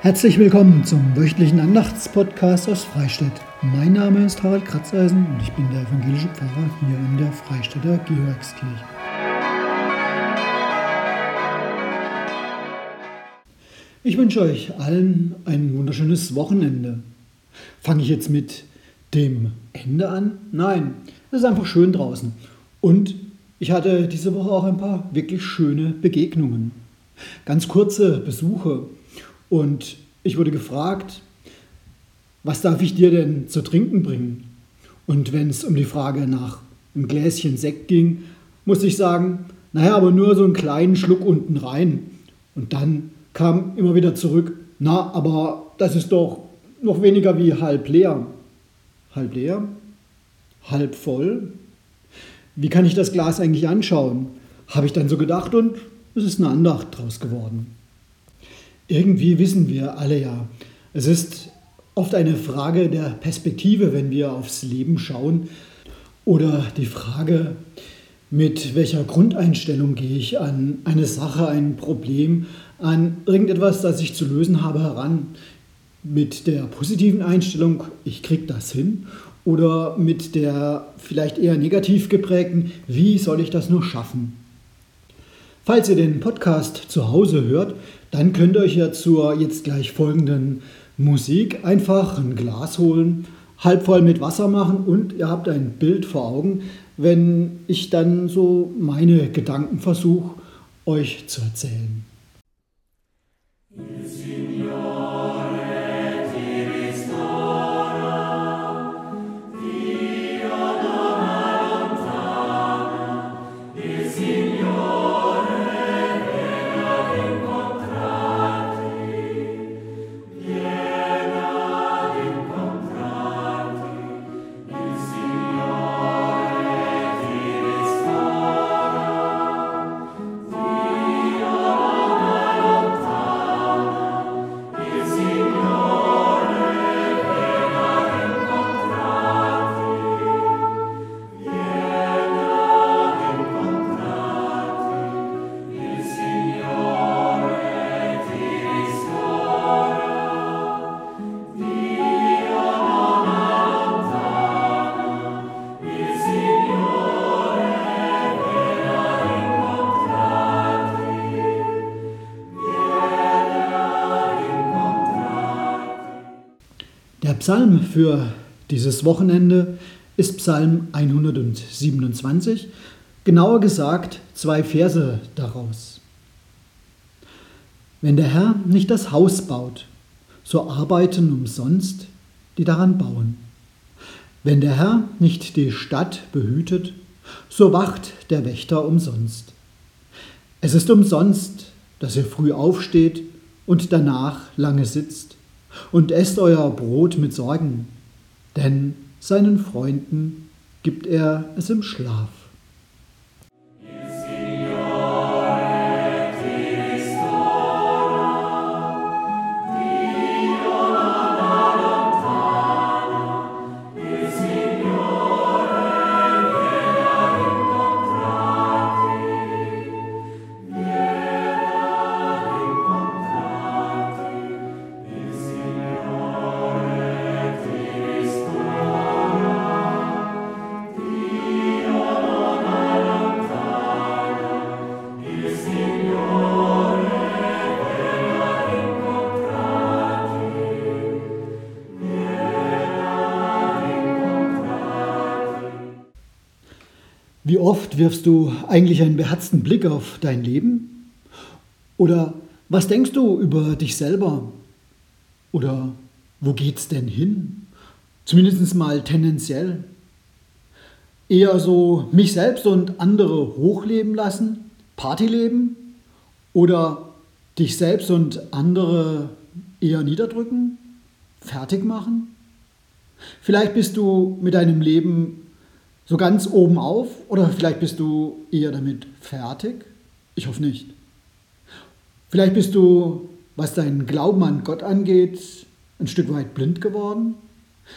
Herzlich willkommen zum wöchentlichen Andachtspodcast aus Freistadt. Mein Name ist Harald Kratzeisen und ich bin der evangelische Pfarrer hier in der Freistädter Georgskirche. Ich wünsche euch allen ein wunderschönes Wochenende. Fange ich jetzt mit dem Ende an? Nein, es ist einfach schön draußen. Und ich hatte diese Woche auch ein paar wirklich schöne Begegnungen. Ganz kurze Besuche und ich wurde gefragt, was darf ich dir denn zu trinken bringen? Und wenn es um die Frage nach einem Gläschen Sekt ging, musste ich sagen, naja, aber nur so einen kleinen Schluck unten rein. Und dann kam immer wieder zurück, na, aber das ist doch noch weniger wie halb leer. Halb leer? Halb voll? Wie kann ich das Glas eigentlich anschauen? Habe ich dann so gedacht und es ist eine Andacht draus geworden. Irgendwie wissen wir alle ja, es ist oft eine Frage der Perspektive, wenn wir aufs Leben schauen. Oder die Frage, mit welcher Grundeinstellung gehe ich an eine Sache, ein Problem, an irgendetwas, das ich zu lösen habe, heran. Mit der positiven Einstellung, ich kriege das hin, oder mit der vielleicht eher negativ geprägten, wie soll ich das nur schaffen? Falls ihr den Podcast zu Hause hört, dann könnt ihr euch ja zur jetzt gleich folgenden Musik einfach ein Glas holen, halb voll mit Wasser machen und ihr habt ein Bild vor Augen, wenn ich dann so meine Gedanken versuche, euch zu erzählen. Psalm für dieses Wochenende ist Psalm 127, genauer gesagt zwei Verse daraus. Wenn der Herr nicht das Haus baut, so arbeiten umsonst die daran bauen. Wenn der Herr nicht die Stadt behütet, so wacht der Wächter umsonst. Es ist umsonst, dass ihr früh aufsteht und danach lange sitzt und esst euer Brot mit Sorgen, denn seinen Freunden gibt er es im Schlaf. Wie oft wirfst du eigentlich einen beherzten Blick auf dein Leben? Oder was denkst du über dich selber? Oder wo geht's denn hin? Zumindest mal tendenziell. Eher so mich selbst und andere hochleben lassen, Partyleben? Oder dich selbst und andere eher niederdrücken, fertig machen? Vielleicht bist du mit deinem Leben so ganz oben auf oder vielleicht bist du eher damit fertig? Ich hoffe nicht. Vielleicht bist du, was deinen Glauben an Gott angeht, ein Stück weit blind geworden.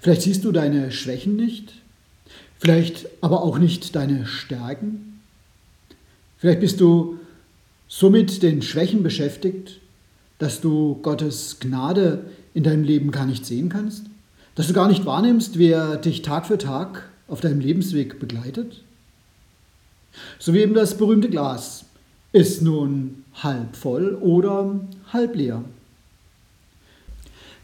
Vielleicht siehst du deine Schwächen nicht, vielleicht aber auch nicht deine Stärken. Vielleicht bist du so mit den Schwächen beschäftigt, dass du Gottes Gnade in deinem Leben gar nicht sehen kannst? Dass du gar nicht wahrnimmst, wer dich Tag für Tag auf deinem Lebensweg begleitet? So wie eben das berühmte Glas. Ist nun halb voll oder halb leer?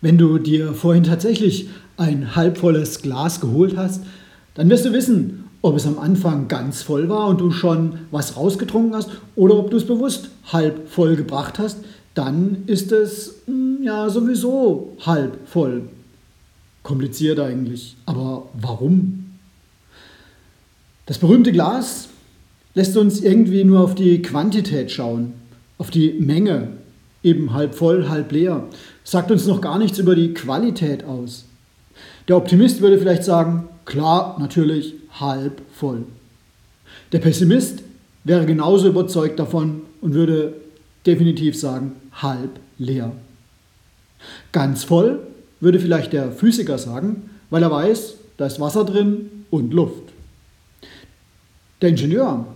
Wenn du dir vorhin tatsächlich ein halbvolles Glas geholt hast, dann wirst du wissen, ob es am Anfang ganz voll war und du schon was rausgetrunken hast oder ob du es bewusst halb voll gebracht hast, dann ist es hm, ja sowieso halb voll. Kompliziert eigentlich. Aber warum? Das berühmte Glas lässt uns irgendwie nur auf die Quantität schauen, auf die Menge, eben halb voll, halb leer, sagt uns noch gar nichts über die Qualität aus. Der Optimist würde vielleicht sagen, klar, natürlich halb voll. Der Pessimist wäre genauso überzeugt davon und würde definitiv sagen, halb leer. Ganz voll würde vielleicht der Physiker sagen, weil er weiß, da ist Wasser drin und Luft. Der Ingenieur,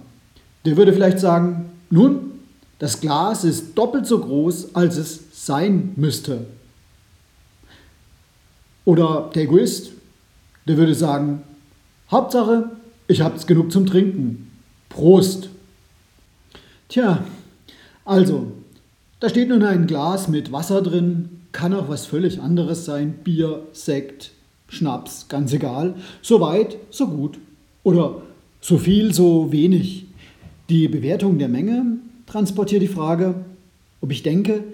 der würde vielleicht sagen, nun, das Glas ist doppelt so groß, als es sein müsste. Oder der Egoist, der würde sagen, Hauptsache, ich hab's genug zum Trinken. Prost! Tja, also, da steht nun ein Glas mit Wasser drin, kann auch was völlig anderes sein, Bier, Sekt, Schnaps, ganz egal. So weit, so gut. Oder so viel, so wenig. Die Bewertung der Menge transportiert die Frage, ob ich denke,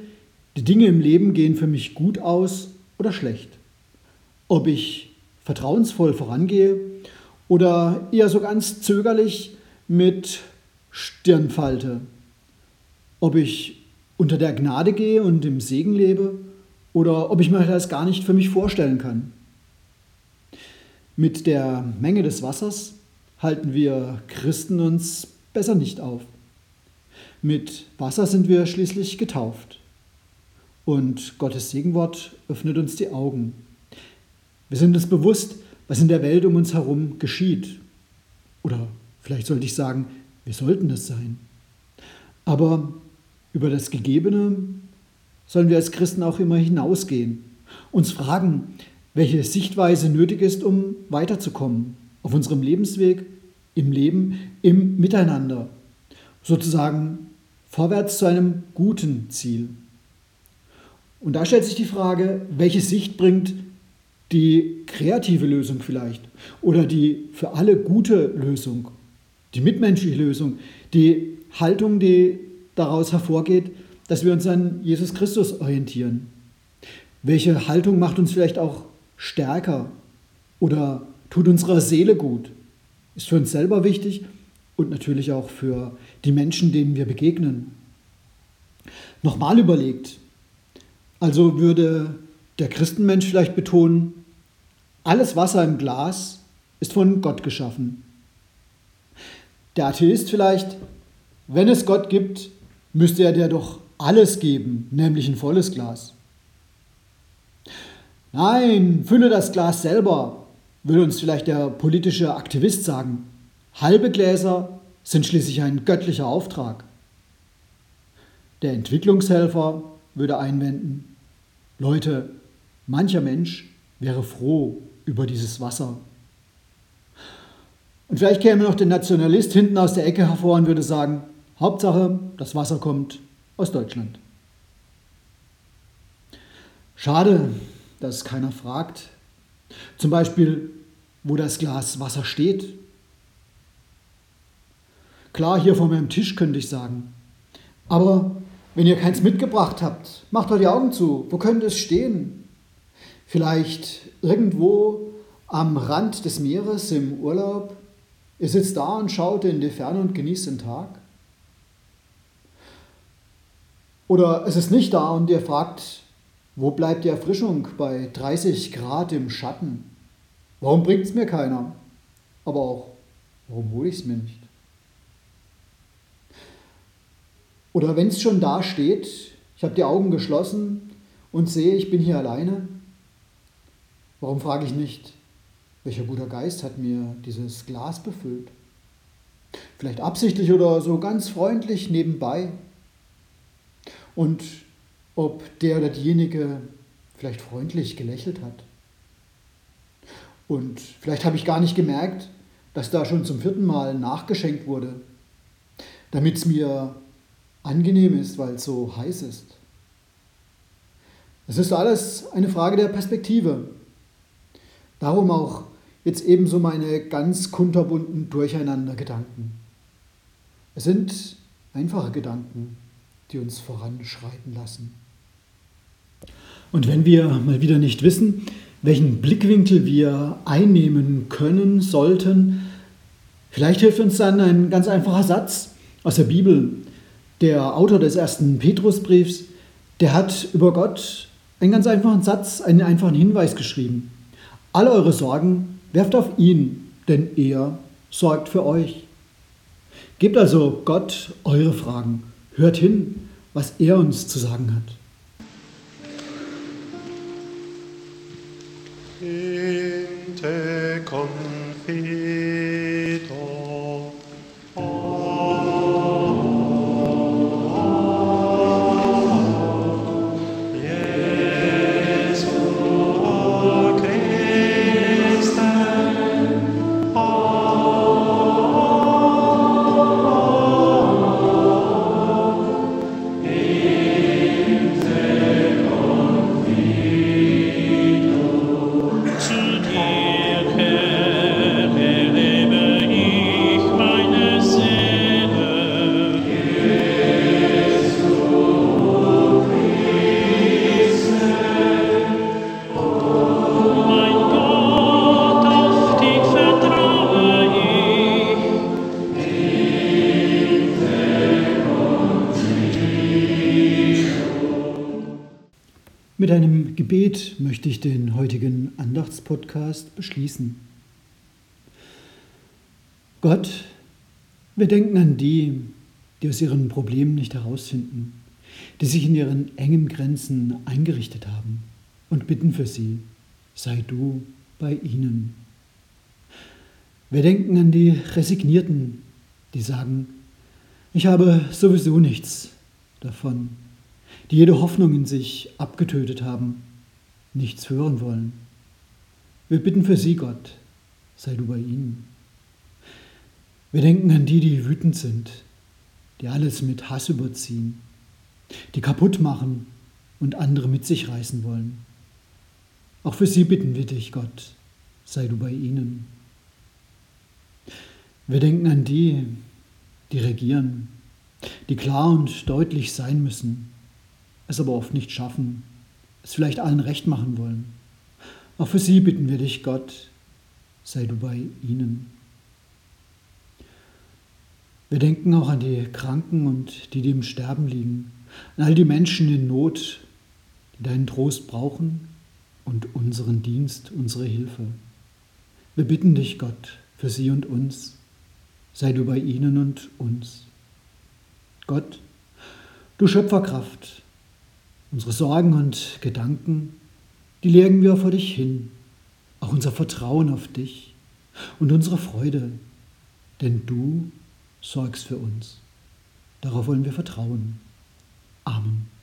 die Dinge im Leben gehen für mich gut aus oder schlecht. Ob ich vertrauensvoll vorangehe oder eher so ganz zögerlich mit Stirnfalte. Ob ich unter der Gnade gehe und im Segen lebe oder ob ich mir das gar nicht für mich vorstellen kann. Mit der Menge des Wassers halten wir Christen uns besser nicht auf. Mit Wasser sind wir schließlich getauft. Und Gottes Segenwort öffnet uns die Augen. Wir sind uns bewusst, was in der Welt um uns herum geschieht. Oder vielleicht sollte ich sagen, wir sollten es sein. Aber über das Gegebene sollen wir als Christen auch immer hinausgehen, uns fragen, welche Sichtweise nötig ist, um weiterzukommen auf unserem Lebensweg, im Leben, im Miteinander, sozusagen vorwärts zu einem guten Ziel. Und da stellt sich die Frage, welche Sicht bringt die kreative Lösung vielleicht oder die für alle gute Lösung, die mitmenschliche Lösung, die Haltung, die daraus hervorgeht, dass wir uns an Jesus Christus orientieren. Welche Haltung macht uns vielleicht auch stärker oder tut unserer Seele gut? Ist für uns selber wichtig und natürlich auch für die Menschen, denen wir begegnen. Nochmal überlegt, also würde der Christenmensch vielleicht betonen, alles Wasser im Glas ist von Gott geschaffen. Der Atheist vielleicht, wenn es Gott gibt, müsste er dir doch alles geben, nämlich ein volles Glas. Nein, fülle das Glas selber, würde uns vielleicht der politische Aktivist sagen. Halbe Gläser sind schließlich ein göttlicher Auftrag. Der Entwicklungshelfer würde einwenden, Leute, mancher Mensch wäre froh über dieses Wasser. Und vielleicht käme noch der Nationalist hinten aus der Ecke hervor und würde sagen, Hauptsache, das Wasser kommt aus Deutschland. Schade, dass keiner fragt. Zum Beispiel, wo das Glas Wasser steht. Klar, hier vor meinem Tisch könnte ich sagen. Aber wenn ihr keins mitgebracht habt, macht doch die Augen zu. Wo könnte es stehen? Vielleicht irgendwo am Rand des Meeres im Urlaub? Ihr sitzt da und schaut in die Ferne und genießt den Tag? Oder es ist nicht da und ihr fragt, wo bleibt die Erfrischung bei 30 Grad im Schatten? Warum bringt es mir keiner? Aber auch, warum hole ich es mir nicht? Oder wenn es schon da steht, ich habe die Augen geschlossen und sehe, ich bin hier alleine, warum frage ich nicht, welcher guter Geist hat mir dieses Glas befüllt? Vielleicht absichtlich oder so ganz freundlich nebenbei. Und ob der oder diejenige vielleicht freundlich gelächelt hat. Und vielleicht habe ich gar nicht gemerkt, dass da schon zum vierten Mal nachgeschenkt wurde, damit es mir angenehm ist, weil es so heiß ist. Es ist alles eine Frage der Perspektive. Darum auch jetzt ebenso meine ganz kunterbunten Durcheinander-Gedanken. Es sind einfache Gedanken, die uns voranschreiten lassen. Und wenn wir mal wieder nicht wissen, welchen Blickwinkel wir einnehmen können, sollten, vielleicht hilft uns dann ein ganz einfacher Satz aus der Bibel. Der Autor des ersten Petrusbriefs, der hat über Gott einen ganz einfachen Satz, einen einfachen Hinweis geschrieben. Alle eure Sorgen werft auf ihn, denn er sorgt für euch. Gebt also Gott eure Fragen. Hört hin, was er uns zu sagen hat. Inte confido. Gebet möchte ich den heutigen Andachtspodcast beschließen. Gott, wir denken an die, die aus ihren Problemen nicht herausfinden, die sich in ihren engen Grenzen eingerichtet haben und bitten für sie, sei du bei ihnen. Wir denken an die Resignierten, die sagen, ich habe sowieso nichts davon, die jede Hoffnung in sich abgetötet haben, nichts hören wollen. Wir bitten für sie, Gott, sei du bei ihnen. Wir denken an die, die wütend sind, die alles mit Hass überziehen, die kaputt machen und andere mit sich reißen wollen. Auch für sie bitten wir dich, Gott, sei du bei ihnen. Wir denken an die, die regieren, die klar und deutlich sein müssen, es aber oft nicht schaffen, es vielleicht allen recht machen wollen. Auch für sie bitten wir dich, Gott, sei du bei ihnen. Wir denken auch an die Kranken und die, die im Sterben liegen, an all die Menschen in Not, die deinen Trost brauchen und unseren Dienst, unsere Hilfe. Wir bitten dich, Gott, für sie und uns, sei du bei ihnen und uns. Gott, du Schöpferkraft, unsere Sorgen und Gedanken, die legen wir vor dich hin, auch unser Vertrauen auf dich und unsere Freude, denn du sorgst für uns. Darauf wollen wir vertrauen. Amen.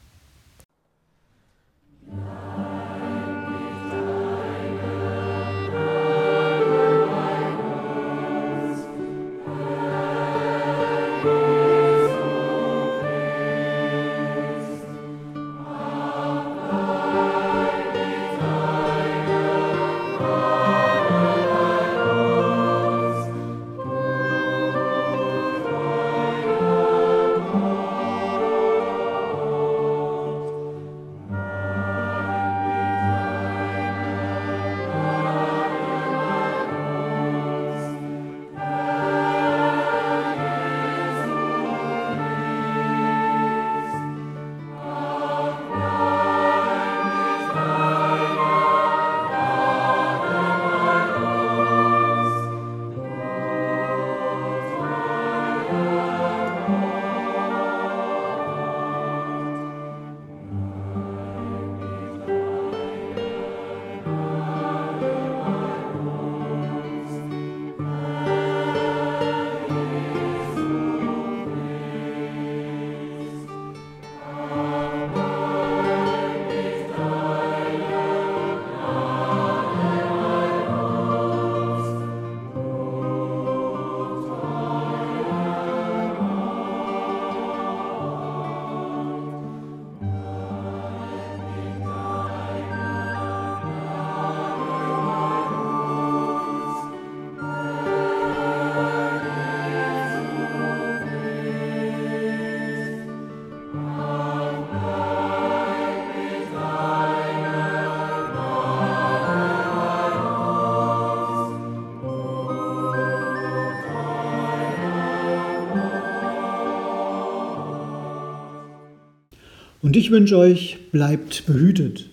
Ich wünsche euch, bleibt behütet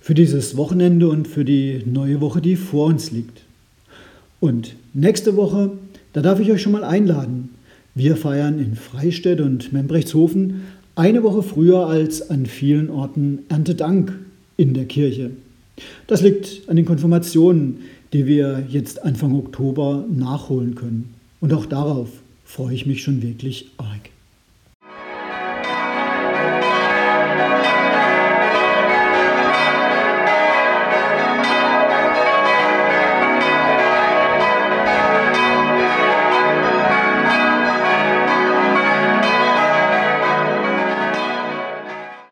für dieses Wochenende und für die neue Woche, die vor uns liegt. Und nächste Woche, da darf ich euch schon mal einladen. Wir feiern in Freistädt und Membrechtshofen eine Woche früher als an vielen Orten Erntedank in der Kirche. Das liegt an den Konfirmationen, die wir jetzt Anfang Oktober nachholen können. Und auch darauf freue ich mich schon wirklich